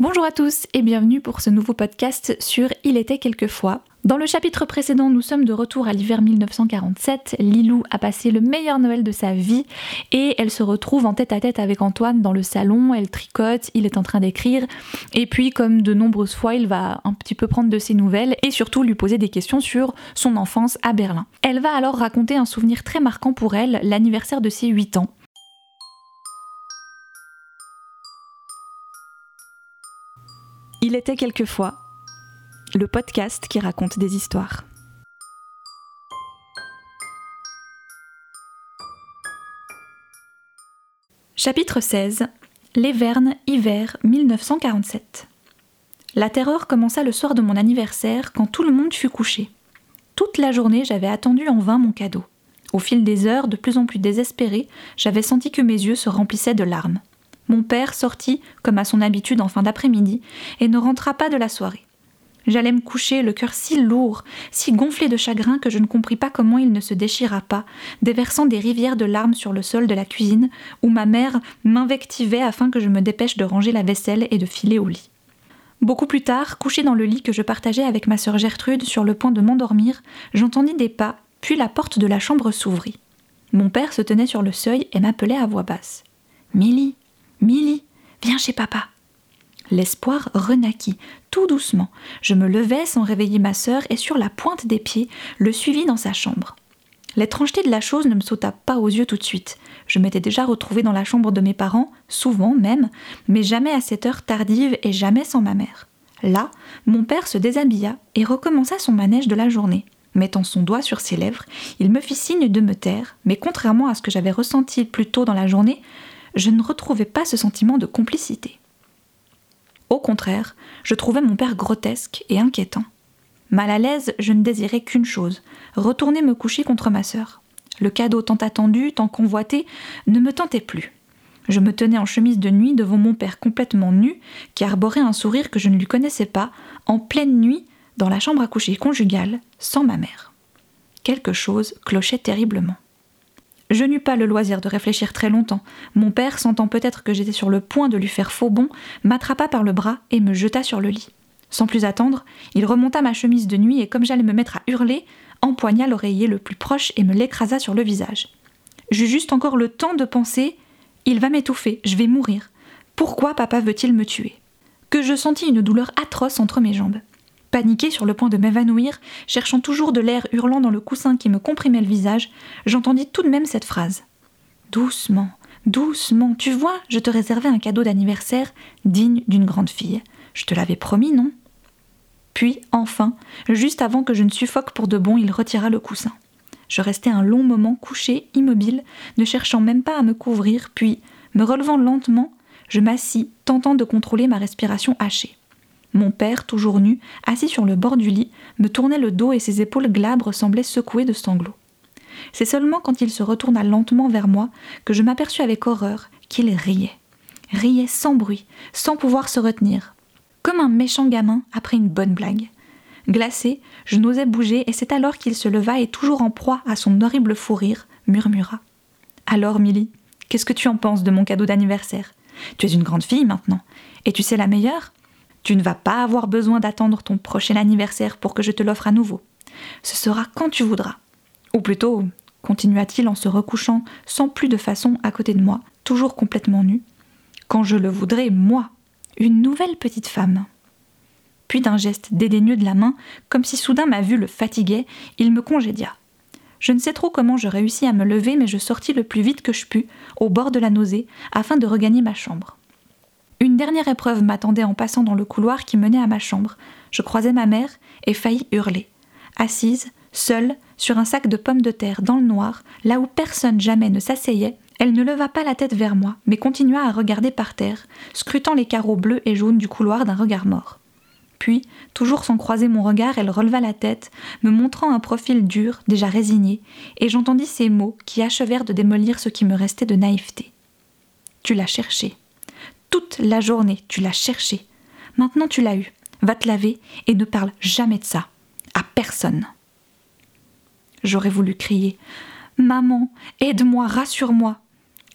Bonjour à tous et bienvenue pour ce nouveau podcast sur Il était quelquefois. Dans le chapitre précédent, nous sommes de retour à l'hiver 1947. Lilou a passé le meilleur Noël de sa vie et elle se retrouve en tête à tête avec Antoine dans le salon. Elle tricote, il est en train d'écrire et puis, comme de nombreuses fois, il va un petit peu prendre de ses nouvelles et surtout lui poser des questions sur son enfance à Berlin. Elle va alors raconter un souvenir très marquant pour elle, l'anniversaire de ses 8 ans. Il était quelquefois le podcast qui raconte des histoires. Chapitre 16 Les Vernes, hiver 1947. La terreur commença le soir de mon anniversaire quand tout le monde fut couché. Toute la journée, j'avais attendu en vain mon cadeau. Au fil des heures, de plus en plus désespérée, j'avais senti que mes yeux se remplissaient de larmes. Mon père sortit, comme à son habitude en fin d'après-midi, et ne rentra pas de la soirée. J'allais me coucher, le cœur si lourd, si gonflé de chagrin que je ne compris pas comment il ne se déchira pas, déversant des rivières de larmes sur le sol de la cuisine, où ma mère m'invectivait afin que je me dépêche de ranger la vaisselle et de filer au lit. Beaucoup plus tard, couché dans le lit que je partageais avec ma sœur Gertrude sur le point de m'endormir, j'entendis des pas, puis la porte de la chambre s'ouvrit. Mon père se tenait sur le seuil et m'appelait à voix basse. Milly, Milly, viens chez papa. L'espoir renaquit, tout doucement. Je me levai sans réveiller ma sœur et sur la pointe des pieds, le suivis dans sa chambre. L'étrangeté de la chose ne me sauta pas aux yeux tout de suite. Je m'étais déjà retrouvée dans la chambre de mes parents, souvent même, mais jamais à cette heure tardive et jamais sans ma mère. Là, mon père se déshabilla et recommença son manège de la journée. Mettant son doigt sur ses lèvres, il me fit signe de me taire, mais contrairement à ce que j'avais ressenti plus tôt dans la journée, je ne retrouvais pas ce sentiment de complicité. Au contraire, je trouvais mon père grotesque et inquiétant. Mal à l'aise, je ne désirais qu'une chose, retourner me coucher contre ma sœur. Le cadeau tant attendu, tant convoité, ne me tentait plus. Je me tenais en chemise de nuit devant mon père complètement nu, qui arborait un sourire que je ne lui connaissais pas, en pleine nuit, dans la chambre à coucher conjugale, sans ma mère. Quelque chose clochait terriblement. Je n'eus pas le loisir de réfléchir très longtemps. Mon père, sentant peut-être que j'étais sur le point de lui faire faux bond, m'attrapa par le bras et me jeta sur le lit. Sans plus attendre, il remonta ma chemise de nuit et comme j'allais me mettre à hurler, empoigna l'oreiller le plus proche et me l'écrasa sur le visage. J'eus juste encore le temps de penser Il va m'étouffer, je vais mourir. Pourquoi papa veut-il me tuer? Que je sentis une douleur atroce entre mes jambes. Paniqué sur le point de m'évanouir, cherchant toujours de l'air hurlant dans le coussin qui me comprimait le visage, j'entendis tout de même cette phrase. Doucement, doucement, tu vois, je te réservais un cadeau d'anniversaire digne d'une grande fille. Je te l'avais promis, non? Puis, enfin, juste avant que je ne suffoque pour de bon, il retira le coussin. Je restai un long moment couché, immobile, ne cherchant même pas à me couvrir, puis, me relevant lentement, je m'assis, tentant de contrôler ma respiration hachée. Mon père, toujours nu, assis sur le bord du lit, me tournait le dos et ses épaules glabres semblaient secouées de sanglots. C'est seulement quand il se retourna lentement vers moi que je m'aperçus avec horreur qu'il riait. Riait sans bruit, sans pouvoir se retenir. Comme un méchant gamin après une bonne blague. Glacé, je n'osais bouger et c'est alors qu'il se leva et toujours en proie à son horrible fou rire, murmura. Alors, Milly, qu'est-ce que tu en penses de mon cadeau d'anniversaire? Tu es une grande fille maintenant. Et tu sais la meilleure? Tu ne vas pas avoir besoin d'attendre ton prochain anniversaire pour que je te l'offre à nouveau. Ce sera quand tu voudras. Ou plutôt, continua-t-il en se recouchant sans plus de façon à côté de moi, toujours complètement nu, quand je le voudrais, moi, une nouvelle petite femme. Puis d'un geste dédaigneux de la main, comme si soudain ma vue le fatiguait, il me congédia. Je ne sais trop comment je réussis à me lever, mais je sortis le plus vite que je pus, au bord de la nausée, afin de regagner ma chambre. Une dernière épreuve m'attendait en passant dans le couloir qui menait à ma chambre. Je croisai ma mère et faillis hurler. Assise, seule, sur un sac de pommes de terre dans le noir, là où personne jamais ne s'asseyait, elle ne leva pas la tête vers moi, mais continua à regarder par terre, scrutant les carreaux bleus et jaunes du couloir d'un regard mort. Puis, toujours sans croiser mon regard, elle releva la tête, me montrant un profil dur, déjà résigné, et j'entendis ces mots qui achevèrent de démolir ce qui me restait de naïveté. Tu l'as cherché. Toute la journée, tu l'as cherché. Maintenant tu l'as eu. Va te laver et ne parle jamais de ça. À personne. J'aurais voulu crier Maman, aide-moi, rassure-moi.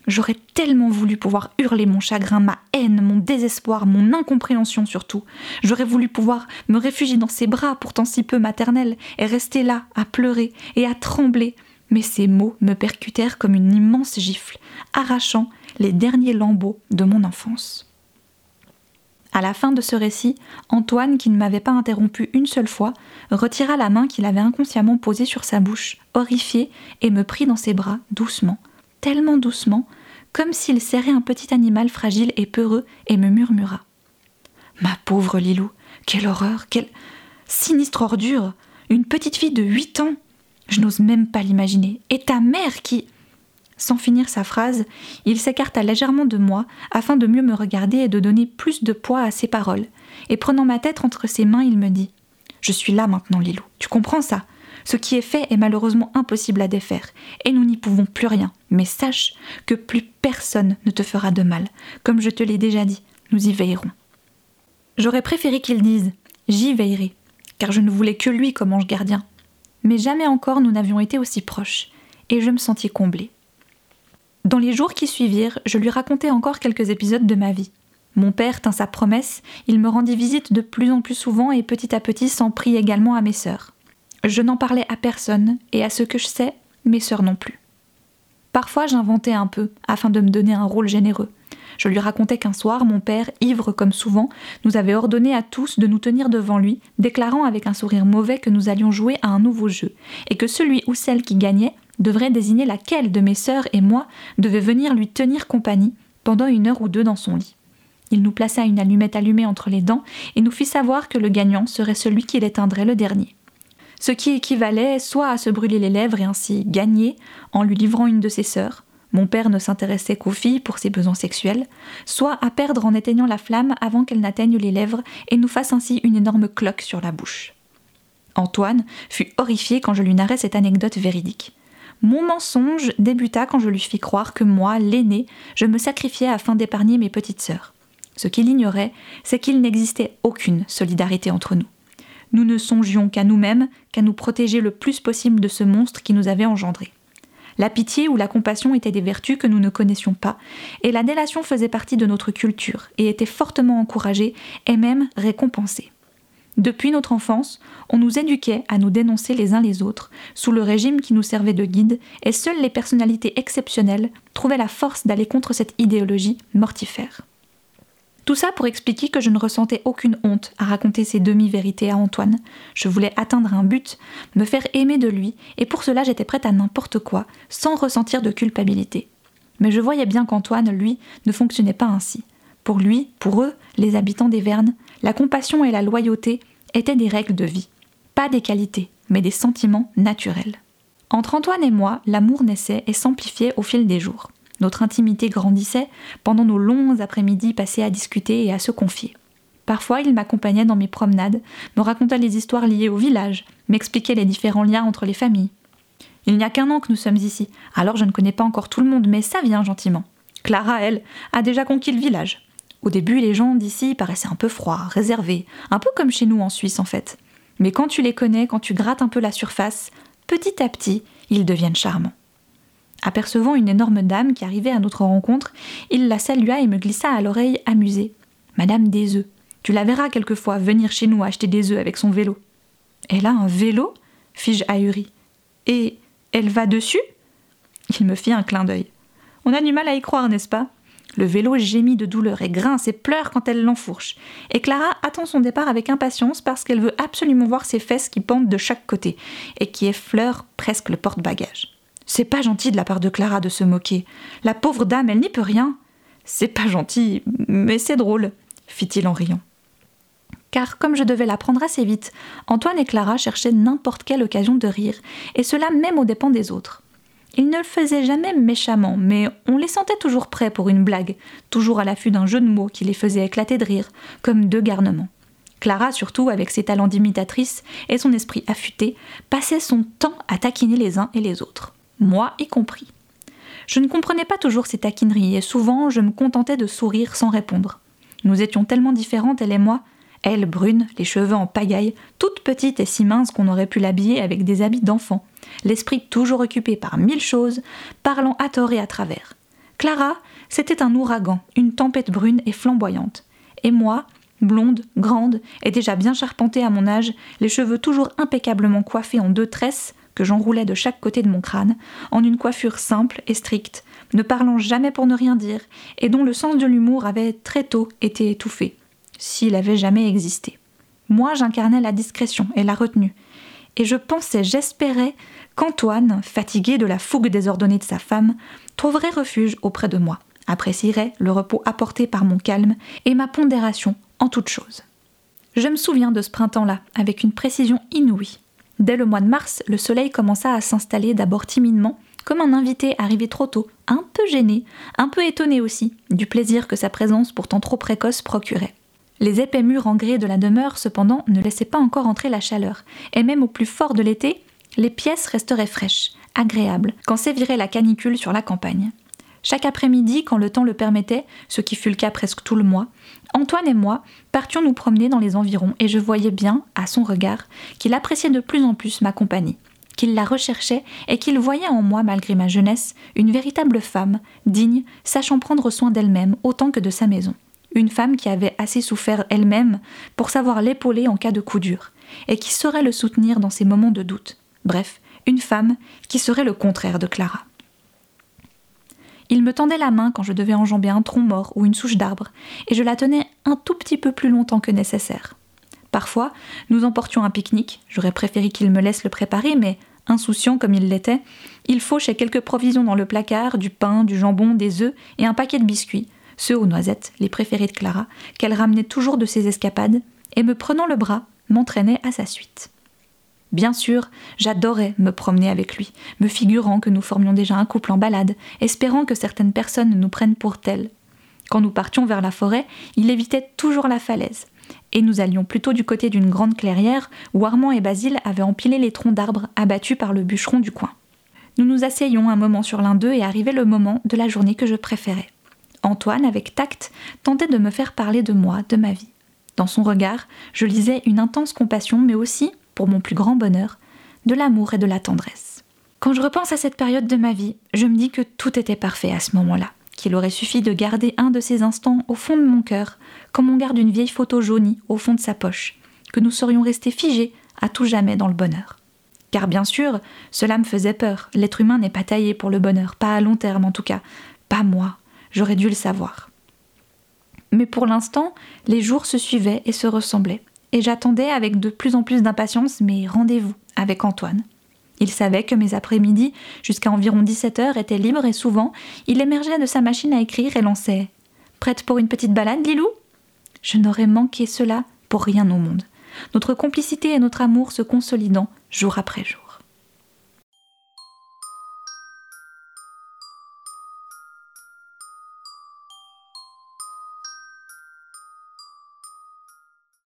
J'aurais tellement voulu pouvoir hurler mon chagrin, ma haine, mon désespoir, mon incompréhension surtout. J'aurais voulu pouvoir me réfugier dans ses bras, pourtant si peu maternels, et rester là, à pleurer et à trembler. Mais ces mots me percutèrent comme une immense gifle, arrachant les derniers lambeaux de mon enfance. À la fin de ce récit, Antoine, qui ne m'avait pas interrompu une seule fois, retira la main qu'il avait inconsciemment posée sur sa bouche, horrifié, et me prit dans ses bras, doucement, tellement doucement, comme s'il serrait un petit animal fragile et peureux, et me murmura. Ma pauvre Lilou, quelle horreur, quelle sinistre ordure Une petite fille de huit ans Je n'ose même pas l'imaginer. Et ta mère qui. Sans finir sa phrase, il s'écarta légèrement de moi afin de mieux me regarder et de donner plus de poids à ses paroles. Et prenant ma tête entre ses mains, il me dit Je suis là maintenant, Lilou. Tu comprends ça? Ce qui est fait est malheureusement impossible à défaire, et nous n'y pouvons plus rien. Mais sache que plus personne ne te fera de mal. Comme je te l'ai déjà dit, nous y veillerons. J'aurais préféré qu'il dise J'y veillerai, car je ne voulais que lui comme ange gardien. Mais jamais encore nous n'avions été aussi proches, et je me sentis comblée. Dans les jours qui suivirent, je lui racontai encore quelques épisodes de ma vie. Mon père tint sa promesse, il me rendit visite de plus en plus souvent et petit à petit s'en prit également à mes sœurs. Je n'en parlais à personne, et à ce que je sais, mes sœurs non plus. Parfois j'inventais un peu, afin de me donner un rôle généreux. Je lui racontais qu'un soir, mon père, ivre comme souvent, nous avait ordonné à tous de nous tenir devant lui, déclarant avec un sourire mauvais que nous allions jouer à un nouveau jeu, et que celui ou celle qui gagnait devrait désigner laquelle de mes sœurs et moi devait venir lui tenir compagnie pendant une heure ou deux dans son lit. Il nous plaça une allumette allumée entre les dents et nous fit savoir que le gagnant serait celui qui l'éteindrait le dernier ce qui équivalait soit à se brûler les lèvres et ainsi gagner en lui livrant une de ses sœurs, mon père ne s'intéressait qu'aux filles pour ses besoins sexuels, soit à perdre en éteignant la flamme avant qu'elle n'atteigne les lèvres et nous fasse ainsi une énorme cloque sur la bouche. Antoine fut horrifié quand je lui narrai cette anecdote véridique. Mon mensonge débuta quand je lui fis croire que moi, l'aîné, je me sacrifiais afin d'épargner mes petites sœurs. Ce qu'il ignorait, c'est qu'il n'existait aucune solidarité entre nous nous ne songions qu'à nous-mêmes, qu'à nous protéger le plus possible de ce monstre qui nous avait engendrés. La pitié ou la compassion étaient des vertus que nous ne connaissions pas, et la délation faisait partie de notre culture et était fortement encouragée et même récompensée. Depuis notre enfance, on nous éduquait à nous dénoncer les uns les autres, sous le régime qui nous servait de guide, et seules les personnalités exceptionnelles trouvaient la force d'aller contre cette idéologie mortifère. Tout ça pour expliquer que je ne ressentais aucune honte à raconter ces demi-vérités à Antoine. Je voulais atteindre un but, me faire aimer de lui, et pour cela j'étais prête à n'importe quoi, sans ressentir de culpabilité. Mais je voyais bien qu'Antoine, lui, ne fonctionnait pas ainsi. Pour lui, pour eux, les habitants des Vernes, la compassion et la loyauté étaient des règles de vie. Pas des qualités, mais des sentiments naturels. Entre Antoine et moi, l'amour naissait et s'amplifiait au fil des jours. Notre intimité grandissait pendant nos longs après-midi passés à discuter et à se confier. Parfois, il m'accompagnait dans mes promenades, me racontait les histoires liées au village, m'expliquait les différents liens entre les familles. Il n'y a qu'un an que nous sommes ici, alors je ne connais pas encore tout le monde, mais ça vient gentiment. Clara, elle, a déjà conquis le village. Au début, les gens d'ici paraissaient un peu froids, réservés, un peu comme chez nous en Suisse en fait. Mais quand tu les connais, quand tu grattes un peu la surface, petit à petit, ils deviennent charmants. Apercevant une énorme dame qui arrivait à notre rencontre, il la salua et me glissa à l'oreille amusé. Madame des œufs. Tu la verras quelquefois venir chez nous acheter des œufs avec son vélo. Elle a un vélo? fis-je ahuri. Et elle va dessus? Il me fit un clin d'œil. On a du mal à y croire, n'est-ce pas? Le vélo gémit de douleur et grince et pleure quand elle l'enfourche. Et Clara attend son départ avec impatience parce qu'elle veut absolument voir ses fesses qui pendent de chaque côté et qui effleurent presque le porte-bagages. C'est pas gentil de la part de Clara de se moquer. La pauvre dame, elle n'y peut rien. C'est pas gentil, mais c'est drôle, fit-il en riant. Car comme je devais l'apprendre assez vite, Antoine et Clara cherchaient n'importe quelle occasion de rire, et cela même aux dépens des autres. Ils ne le faisaient jamais méchamment, mais on les sentait toujours prêts pour une blague, toujours à l'affût d'un jeu de mots qui les faisait éclater de rire, comme deux garnements. Clara, surtout, avec ses talents d'imitatrice et son esprit affûté, passait son temps à taquiner les uns et les autres moi y compris. Je ne comprenais pas toujours ces taquineries et souvent je me contentais de sourire sans répondre. Nous étions tellement différentes, elle et moi, elle brune, les cheveux en pagaille, toute petite et si mince qu'on aurait pu l'habiller avec des habits d'enfant, l'esprit toujours occupé par mille choses, parlant à tort et à travers. Clara, c'était un ouragan, une tempête brune et flamboyante. Et moi, blonde, grande, et déjà bien charpentée à mon âge, les cheveux toujours impeccablement coiffés en deux tresses, que j'enroulais de chaque côté de mon crâne, en une coiffure simple et stricte, ne parlant jamais pour ne rien dire, et dont le sens de l'humour avait très tôt été étouffé, s'il avait jamais existé. Moi, j'incarnais la discrétion et la retenue, et je pensais, j'espérais, qu'Antoine, fatigué de la fougue désordonnée de sa femme, trouverait refuge auprès de moi, apprécierait le repos apporté par mon calme et ma pondération en toutes choses. Je me souviens de ce printemps-là avec une précision inouïe. Dès le mois de mars, le soleil commença à s'installer d'abord timidement, comme un invité arrivé trop tôt, un peu gêné, un peu étonné aussi, du plaisir que sa présence pourtant trop précoce procurait. Les épais murs en grès de la demeure, cependant, ne laissaient pas encore entrer la chaleur, et même au plus fort de l'été, les pièces resteraient fraîches, agréables, quand sévirait la canicule sur la campagne. Chaque après-midi, quand le temps le permettait, ce qui fut le cas presque tout le mois, Antoine et moi partions nous promener dans les environs et je voyais bien, à son regard, qu'il appréciait de plus en plus ma compagnie, qu'il la recherchait et qu'il voyait en moi, malgré ma jeunesse, une véritable femme, digne, sachant prendre soin d'elle-même autant que de sa maison. Une femme qui avait assez souffert elle-même pour savoir l'épauler en cas de coup dur, et qui saurait le soutenir dans ses moments de doute. Bref, une femme qui serait le contraire de Clara. Il me tendait la main quand je devais enjamber un tronc mort ou une souche d'arbre, et je la tenais un tout petit peu plus longtemps que nécessaire. Parfois, nous emportions un pique-nique, j'aurais préféré qu'il me laisse le préparer, mais insouciant comme il l'était, il fauchait quelques provisions dans le placard, du pain, du jambon, des œufs et un paquet de biscuits, ceux aux noisettes, les préférés de Clara, qu'elle ramenait toujours de ses escapades, et me prenant le bras, m'entraînait à sa suite. Bien sûr, j'adorais me promener avec lui, me figurant que nous formions déjà un couple en balade, espérant que certaines personnes nous prennent pour tels. Quand nous partions vers la forêt, il évitait toujours la falaise, et nous allions plutôt du côté d'une grande clairière où Armand et Basile avaient empilé les troncs d'arbres abattus par le bûcheron du coin. Nous nous asseyions un moment sur l'un d'eux et arrivait le moment de la journée que je préférais. Antoine, avec tact, tentait de me faire parler de moi, de ma vie. Dans son regard, je lisais une intense compassion, mais aussi pour mon plus grand bonheur, de l'amour et de la tendresse. Quand je repense à cette période de ma vie, je me dis que tout était parfait à ce moment-là, qu'il aurait suffi de garder un de ces instants au fond de mon cœur, comme on garde une vieille photo jaunie au fond de sa poche, que nous serions restés figés à tout jamais dans le bonheur. Car bien sûr, cela me faisait peur, l'être humain n'est pas taillé pour le bonheur, pas à long terme en tout cas, pas moi, j'aurais dû le savoir. Mais pour l'instant, les jours se suivaient et se ressemblaient et j'attendais avec de plus en plus d'impatience mes rendez-vous avec Antoine. Il savait que mes après-midi, jusqu'à environ 17 heures, étaient libres et souvent, il émergeait de sa machine à écrire et lançait Prête pour une petite balade, Lilou? Je n'aurais manqué cela pour rien au monde. Notre complicité et notre amour se consolidant jour après jour.